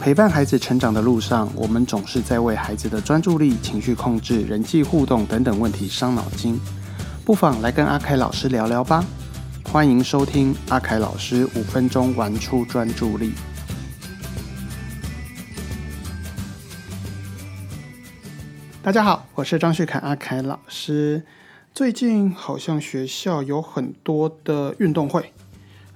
陪伴孩子成长的路上，我们总是在为孩子的专注力、情绪控制、人际互动等等问题伤脑筋。不妨来跟阿凯老师聊聊吧。欢迎收听阿凯老师五分钟玩出专注力。大家好，我是张旭凯阿凯老师。最近好像学校有很多的运动会，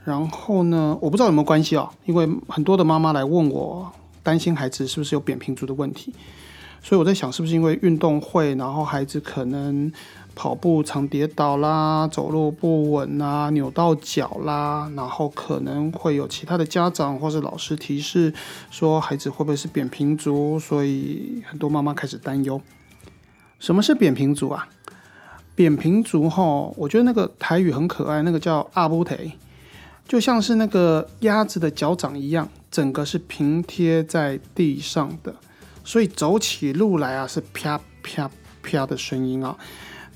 然后呢，我不知道有没有关系哦，因为很多的妈妈来问我，担心孩子是不是有扁平足的问题，所以我在想，是不是因为运动会，然后孩子可能跑步常跌倒啦，走路不稳啦，扭到脚啦，然后可能会有其他的家长或是老师提示说孩子会不会是扁平足，所以很多妈妈开始担忧。什么是扁平足啊？扁平足哈，我觉得那个台语很可爱，那个叫阿布腿，就像是那个鸭子的脚掌一样，整个是平贴在地上的，所以走起路来啊是啪啪啪的声音啊。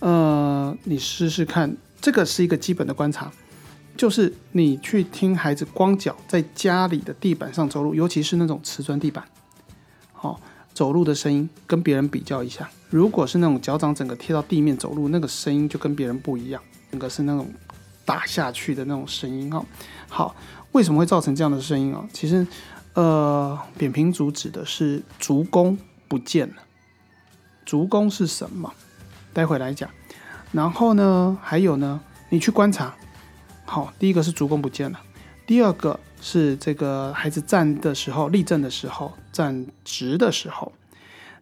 呃，你试试看，这个是一个基本的观察，就是你去听孩子光脚在家里的地板上走路，尤其是那种瓷砖地板，好。走路的声音跟别人比较一下，如果是那种脚掌整个贴到地面走路，那个声音就跟别人不一样，整个是那种打下去的那种声音哈。好，为什么会造成这样的声音啊？其实，呃，扁平足指的是足弓不见了。足弓是什么？待会来讲。然后呢，还有呢，你去观察。好，第一个是足弓不见了，第二个。是这个孩子站的时候，立正的时候，站直的时候，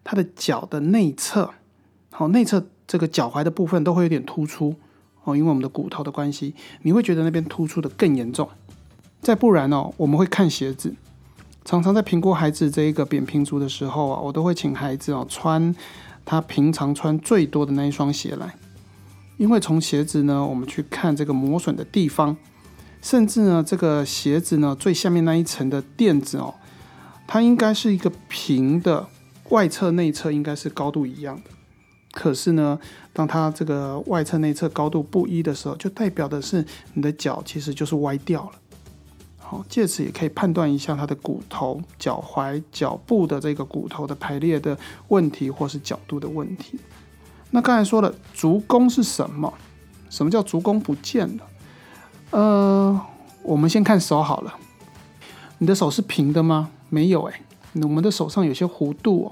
他的脚的内侧，好内侧这个脚踝的部分都会有点突出哦，因为我们的骨头的关系，你会觉得那边突出的更严重。再不然哦，我们会看鞋子，常常在评估孩子这一个扁平足的时候啊，我都会请孩子哦穿他平常穿最多的那一双鞋来，因为从鞋子呢，我们去看这个磨损的地方。甚至呢，这个鞋子呢最下面那一层的垫子哦，它应该是一个平的，外侧内侧应该是高度一样的。可是呢，当它这个外侧内侧高度不一的时候，就代表的是你的脚其实就是歪掉了。好，借此也可以判断一下它的骨头、脚踝、脚部的这个骨头的排列的问题，或是角度的问题。那刚才说了，足弓是什么？什么叫足弓不见了？呃，我们先看手好了。你的手是平的吗？没有哎，我们的手上有些弧度哦。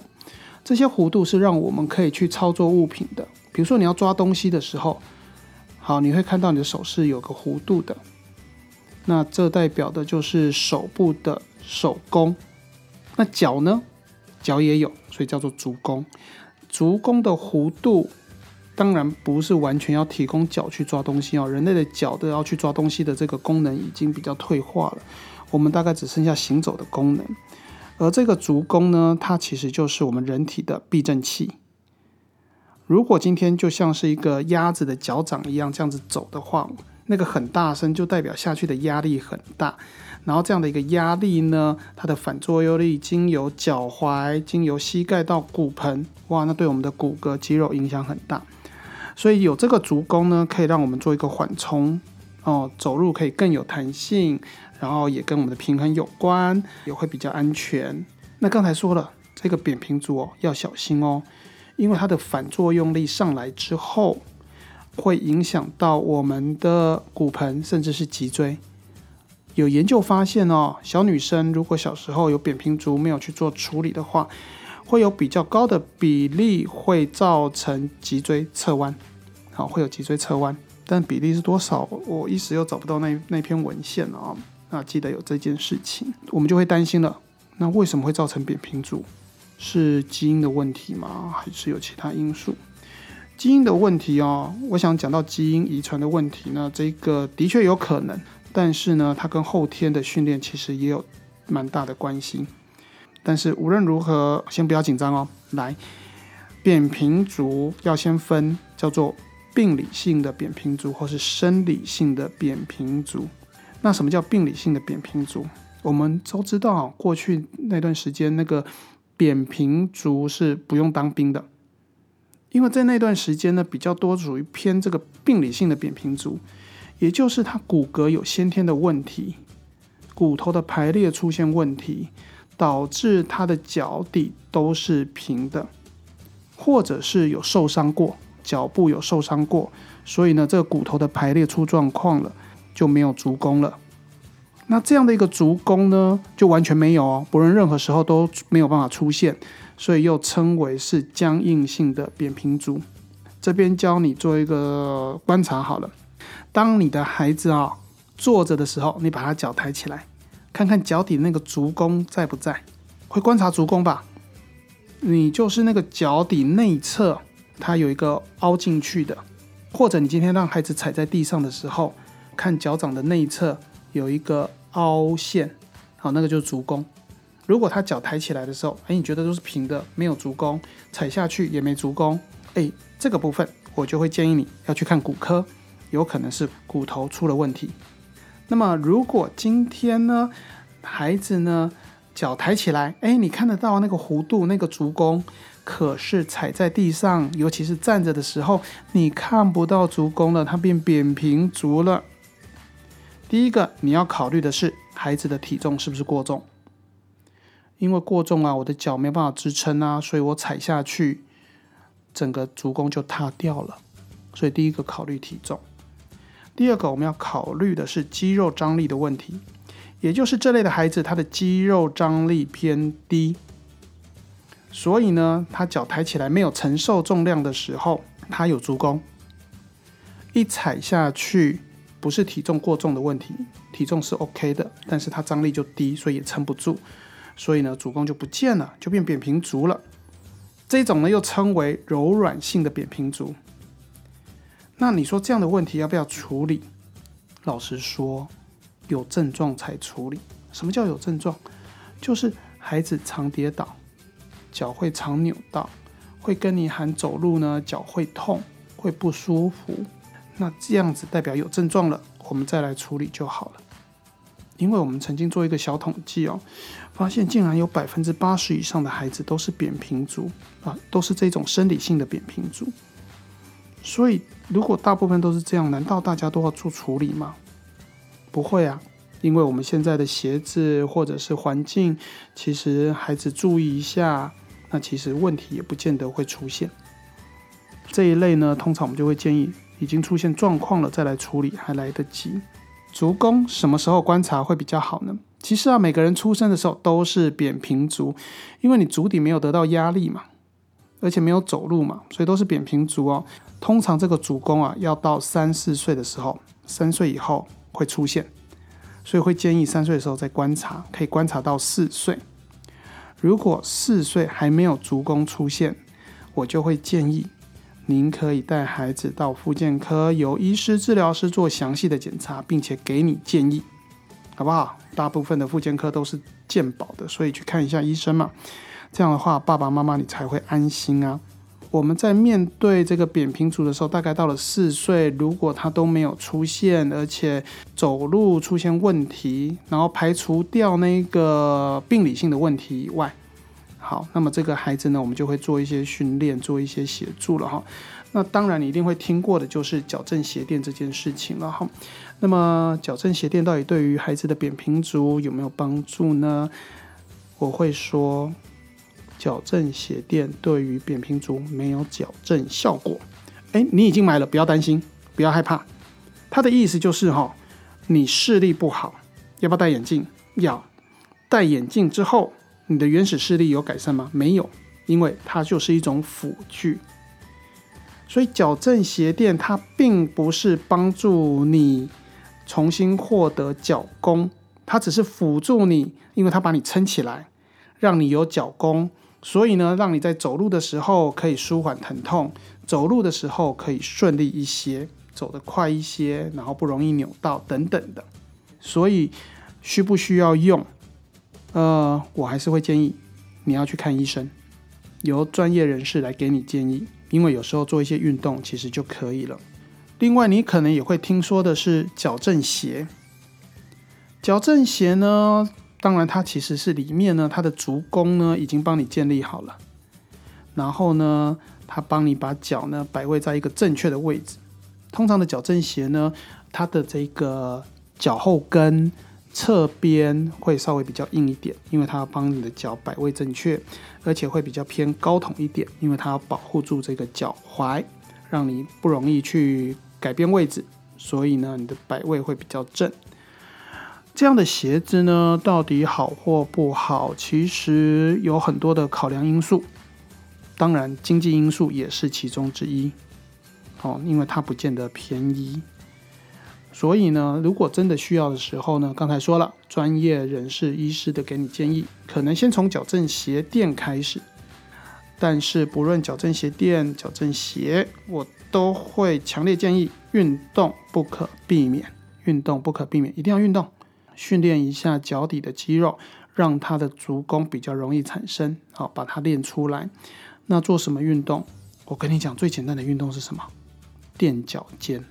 这些弧度是让我们可以去操作物品的。比如说你要抓东西的时候，好，你会看到你的手是有个弧度的。那这代表的就是手部的手弓。那脚呢？脚也有，所以叫做足弓。足弓的弧度。当然不是完全要提供脚去抓东西哦，人类的脚都要去抓东西的这个功能已经比较退化了，我们大概只剩下行走的功能。而这个足弓呢，它其实就是我们人体的避震器。如果今天就像是一个鸭子的脚掌一样这样子走的话，那个很大声就代表下去的压力很大，然后这样的一个压力呢，它的反作用力经由脚踝、经由膝盖到骨盆，哇，那对我们的骨骼肌肉影响很大。所以有这个足弓呢，可以让我们做一个缓冲哦，走路可以更有弹性，然后也跟我们的平衡有关，也会比较安全。那刚才说了，这个扁平足哦要小心哦，因为它的反作用力上来之后，会影响到我们的骨盆，甚至是脊椎。有研究发现哦，小女生如果小时候有扁平足没有去做处理的话，会有比较高的比例会造成脊椎侧弯。好，会有脊椎侧弯，但比例是多少？我一时又找不到那那篇文献了啊！那记得有这件事情，我们就会担心了。那为什么会造成扁平足？是基因的问题吗？还是有其他因素？基因的问题哦，我想讲到基因遗传的问题呢，这个的确有可能，但是呢，它跟后天的训练其实也有蛮大的关系。但是无论如何，先不要紧张哦。来，扁平足要先分，叫做。病理性的扁平足或是生理性的扁平足，那什么叫病理性的扁平足？我们都知道，过去那段时间那个扁平足是不用当兵的，因为在那段时间呢，比较多属于偏这个病理性的扁平足，也就是它骨骼有先天的问题，骨头的排列出现问题，导致他的脚底都是平的，或者是有受伤过，脚部有受伤过，所以呢，这个骨头的排列出状况了，就没有足弓了。那这样的一个足弓呢，就完全没有哦，不论任何时候都没有办法出现，所以又称为是僵硬性的扁平足。这边教你做一个观察好了，当你的孩子啊坐着的时候，你把他脚抬起来，看看脚底那个足弓在不在，会观察足弓吧？你就是那个脚底内侧，它有一个凹进去的，或者你今天让孩子踩在地上的时候，看脚掌的内侧有一个。凹陷，好，那个就是足弓。如果他脚抬起来的时候，哎，你觉得都是平的，没有足弓，踩下去也没足弓，哎，这个部分我就会建议你要去看骨科，有可能是骨头出了问题。那么如果今天呢，孩子呢脚抬起来，哎，你看得到那个弧度，那个足弓，可是踩在地上，尤其是站着的时候，你看不到足弓了，它变扁平足了。第一个你要考虑的是孩子的体重是不是过重，因为过重啊，我的脚没办法支撑啊，所以我踩下去，整个足弓就塌掉了。所以第一个考虑体重。第二个我们要考虑的是肌肉张力的问题，也就是这类的孩子他的肌肉张力偏低，所以呢，他脚抬起来没有承受重量的时候，他有足弓，一踩下去。不是体重过重的问题，体重是 OK 的，但是它张力就低，所以也撑不住，所以呢，主弓就不见了，就变扁平足了。这种呢又称为柔软性的扁平足。那你说这样的问题要不要处理？老实说，有症状才处理。什么叫有症状？就是孩子常跌倒，脚会常扭到，会跟你喊走路呢，脚会痛，会不舒服。那这样子代表有症状了，我们再来处理就好了。因为我们曾经做一个小统计哦，发现竟然有百分之八十以上的孩子都是扁平足啊，都是这种生理性的扁平足。所以如果大部分都是这样，难道大家都要做处理吗？不会啊，因为我们现在的鞋子或者是环境，其实孩子注意一下，那其实问题也不见得会出现。这一类呢，通常我们就会建议。已经出现状况了，再来处理还来得及。足弓什么时候观察会比较好呢？其实啊，每个人出生的时候都是扁平足，因为你足底没有得到压力嘛，而且没有走路嘛，所以都是扁平足哦。通常这个足弓啊，要到三四岁的时候，三岁以后会出现，所以会建议三岁的时候再观察，可以观察到四岁。如果四岁还没有足弓出现，我就会建议。您可以带孩子到复健科，由医师、治疗师做详细的检查，并且给你建议，好不好？大部分的复健科都是健保的，所以去看一下医生嘛。这样的话，爸爸妈妈你才会安心啊。我们在面对这个扁平足的时候，大概到了四岁，如果他都没有出现，而且走路出现问题，然后排除掉那个病理性的问题以外。好，那么这个孩子呢，我们就会做一些训练，做一些协助了哈。那当然，你一定会听过的就是矫正鞋垫这件事情了哈。那么矫正鞋垫到底对于孩子的扁平足有没有帮助呢？我会说，矫正鞋垫对于扁平足没有矫正效果。诶，你已经买了，不要担心，不要害怕。他的意思就是哈，你视力不好，要不要戴眼镜？要。戴眼镜之后。你的原始视力有改善吗？没有，因为它就是一种辅具。所以矫正鞋垫它并不是帮助你重新获得脚弓，它只是辅助你，因为它把你撑起来，让你有脚弓，所以呢，让你在走路的时候可以舒缓疼痛，走路的时候可以顺利一些，走得快一些，然后不容易扭到等等的。所以需不需要用？呃，我还是会建议你要去看医生，由专业人士来给你建议，因为有时候做一些运动其实就可以了。另外，你可能也会听说的是矫正鞋。矫正鞋呢，当然它其实是里面呢，它的足弓呢已经帮你建立好了，然后呢，它帮你把脚呢摆位在一个正确的位置。通常的矫正鞋呢，它的这个脚后跟。侧边会稍微比较硬一点，因为它要帮你的脚摆位正确，而且会比较偏高筒一点，因为它要保护住这个脚踝，让你不容易去改变位置，所以呢，你的摆位会比较正。这样的鞋子呢，到底好或不好，其实有很多的考量因素，当然经济因素也是其中之一。哦，因为它不见得便宜。所以呢，如果真的需要的时候呢，刚才说了，专业人士、医师的给你建议，可能先从矫正鞋垫开始。但是不论矫正鞋垫、矫正鞋，我都会强烈建议运动不可避免，运动不可避免，一定要运动，训练一下脚底的肌肉，让它的足弓比较容易产生，好把它练出来。那做什么运动？我跟你讲，最简单的运动是什么？垫脚尖。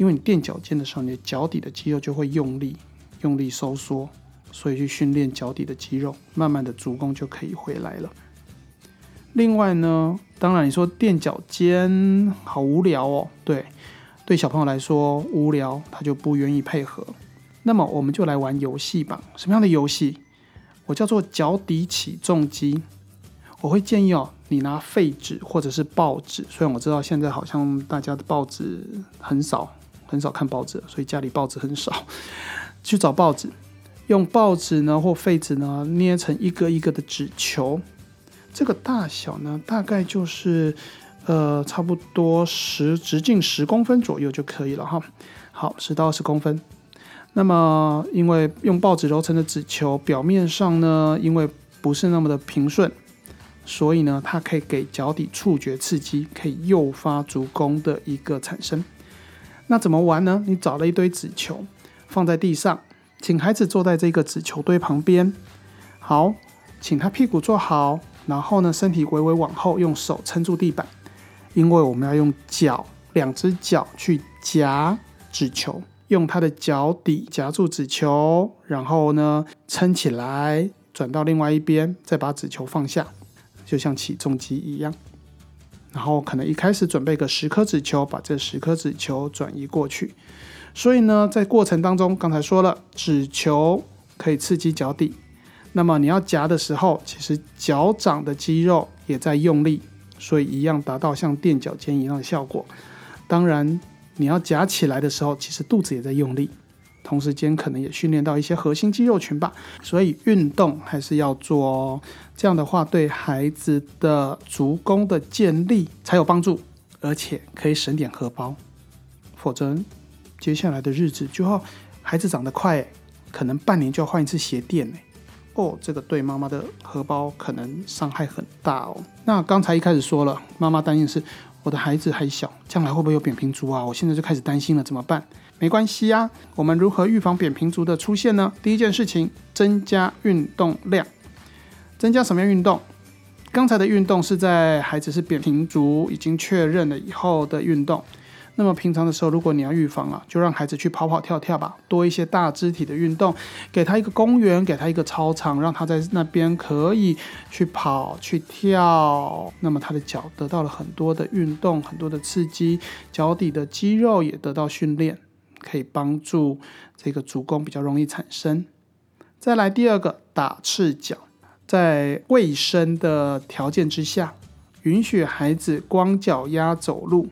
因为你垫脚尖的时候，你的脚底的肌肉就会用力、用力收缩，所以去训练脚底的肌肉，慢慢的足弓就可以回来了。另外呢，当然你说垫脚尖好无聊哦，对，对小朋友来说无聊，他就不愿意配合。那么我们就来玩游戏吧。什么样的游戏？我叫做脚底起重机。我会建议哦，你拿废纸或者是报纸，虽然我知道现在好像大家的报纸很少。很少看报纸，所以家里报纸很少。去找报纸，用报纸呢或废纸呢捏成一个一个的纸球，这个大小呢大概就是呃差不多十直径十公分左右就可以了哈。好，十到二十公分。那么因为用报纸揉成的纸球，表面上呢因为不是那么的平顺，所以呢它可以给脚底触觉刺激，可以诱发足弓的一个产生。那怎么玩呢？你找了一堆纸球放在地上，请孩子坐在这个纸球堆旁边。好，请他屁股坐好，然后呢，身体微微往后，用手撑住地板，因为我们要用脚，两只脚去夹纸球，用他的脚底夹住纸球，然后呢，撑起来，转到另外一边，再把纸球放下，就像起重机一样。然后可能一开始准备个十颗纸球，把这十颗纸球转移过去。所以呢，在过程当中，刚才说了，纸球可以刺激脚底。那么你要夹的时候，其实脚掌的肌肉也在用力，所以一样达到像垫脚尖一样的效果。当然，你要夹起来的时候，其实肚子也在用力。同时间可能也训练到一些核心肌肉群吧，所以运动还是要做哦。这样的话，对孩子的足弓的建立才有帮助，而且可以省点荷包。否则，接下来的日子就要孩子长得快，可能半年就要换一次鞋垫呢。哦，这个对妈妈的荷包可能伤害很大哦。那刚才一开始说了，妈妈担心是我的孩子还小，将来会不会有扁平足啊？我现在就开始担心了，怎么办？没关系啊，我们如何预防扁平足的出现呢？第一件事情，增加运动量。增加什么样运动？刚才的运动是在孩子是扁平足已经确认了以后的运动。那么平常的时候，如果你要预防啊，就让孩子去跑跑跳跳吧，多一些大肢体的运动，给他一个公园，给他一个操场，让他在那边可以去跑去跳。那么他的脚得到了很多的运动，很多的刺激，脚底的肌肉也得到训练。可以帮助这个足弓比较容易产生。再来第二个，打赤脚，在卫生的条件之下，允许孩子光脚丫走路，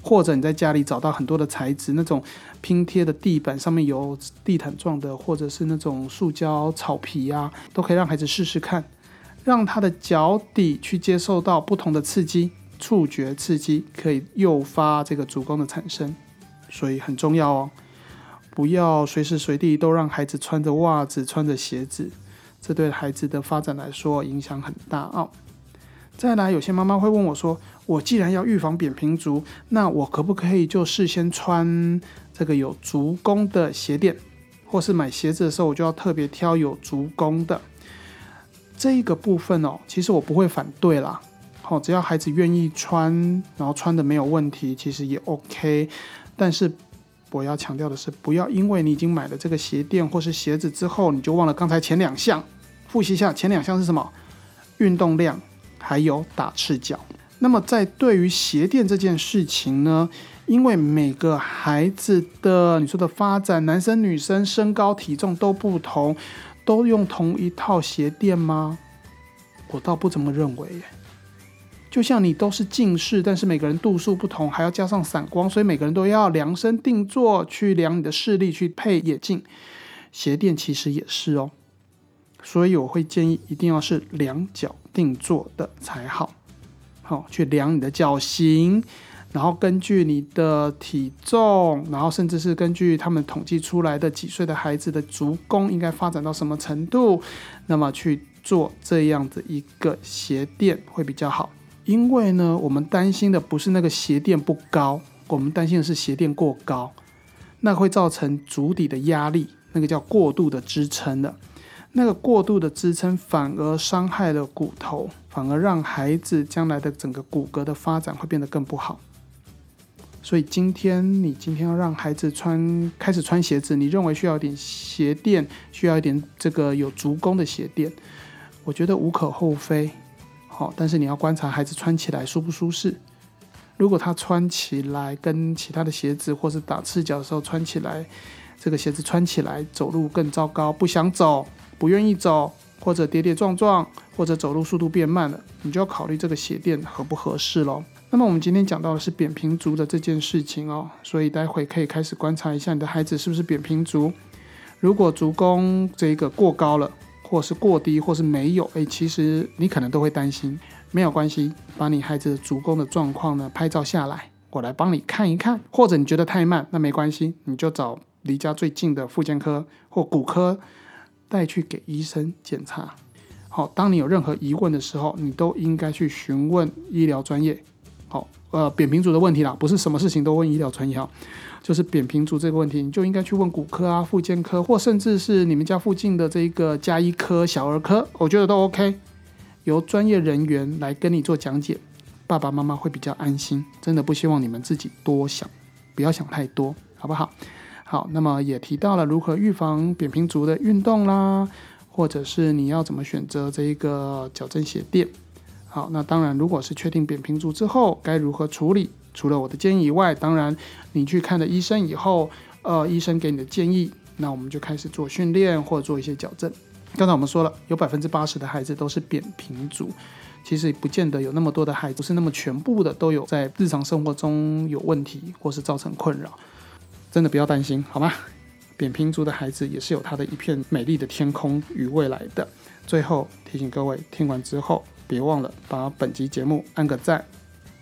或者你在家里找到很多的材质，那种拼贴的地板上面有地毯状的，或者是那种塑胶草皮啊，都可以让孩子试试看，让他的脚底去接受到不同的刺激，触觉刺激可以诱发这个足弓的产生。所以很重要哦，不要随时随地都让孩子穿着袜子、穿着鞋子，这对孩子的发展来说影响很大哦。再来，有些妈妈会问我说：“我既然要预防扁平足，那我可不可以就事先穿这个有足弓的鞋垫，或是买鞋子的时候我就要特别挑有足弓的？”这一个部分哦，其实我不会反对啦。好，只要孩子愿意穿，然后穿的没有问题，其实也 OK。但是我要强调的是，不要因为你已经买了这个鞋垫或是鞋子之后，你就忘了刚才前两项。复习一下，前两项是什么？运动量，还有打赤脚。那么在对于鞋垫这件事情呢，因为每个孩子的你说的发展，男生女生身高体重都不同，都用同一套鞋垫吗？我倒不这么认为。就像你都是近视，但是每个人度数不同，还要加上散光，所以每个人都要量身定做去量你的视力去配眼镜。鞋垫其实也是哦，所以我会建议一定要是量脚定做的才好。好，去量你的脚型，然后根据你的体重，然后甚至是根据他们统计出来的几岁的孩子的足弓应该发展到什么程度，那么去做这样的一个鞋垫会比较好。因为呢，我们担心的不是那个鞋垫不高，我们担心的是鞋垫过高，那会造成足底的压力，那个叫过度的支撑的，那个过度的支撑反而伤害了骨头，反而让孩子将来的整个骨骼的发展会变得更不好。所以今天你今天要让孩子穿开始穿鞋子，你认为需要点鞋垫，需要一点这个有足弓的鞋垫，我觉得无可厚非。好，但是你要观察孩子穿起来舒不舒适。如果他穿起来跟其他的鞋子，或是打赤脚的时候穿起来，这个鞋子穿起来走路更糟糕，不想走，不愿意走，或者跌跌撞撞，或者走路速度变慢了，你就要考虑这个鞋垫合不合适喽。那么我们今天讲到的是扁平足的这件事情哦，所以待会可以开始观察一下你的孩子是不是扁平足。如果足弓这个过高了。或是过低，或是没有，诶，其实你可能都会担心，没有关系，把你孩子的足弓的状况呢拍照下来，我来帮你看一看。或者你觉得太慢，那没关系，你就找离家最近的复健科或骨科带去给医生检查。好，当你有任何疑问的时候，你都应该去询问医疗专业。好，呃，扁平足的问题啦，不是什么事情都问医疗专业哈。就是扁平足这个问题，你就应该去问骨科啊、复健科，或甚至是你们家附近的这一个加医科、小儿科，我觉得都 OK。由专业人员来跟你做讲解，爸爸妈妈会比较安心。真的不希望你们自己多想，不要想太多，好不好？好，那么也提到了如何预防扁平足的运动啦，或者是你要怎么选择这一个矫正鞋垫。好，那当然，如果是确定扁平足之后，该如何处理？除了我的建议以外，当然你去看了医生以后，呃，医生给你的建议，那我们就开始做训练或者做一些矫正。刚才我们说了，有百分之八十的孩子都是扁平足，其实不见得有那么多的孩子不是那么全部的都有在日常生活中有问题或是造成困扰，真的不要担心，好吗？扁平足的孩子也是有他的一片美丽的天空与未来的。最后提醒各位，听完之后别忘了把本集节目按个赞。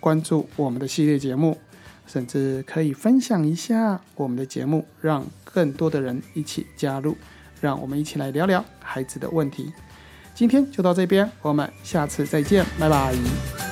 关注我们的系列节目，甚至可以分享一下我们的节目，让更多的人一起加入，让我们一起来聊聊孩子的问题。今天就到这边，我们下次再见，拜拜。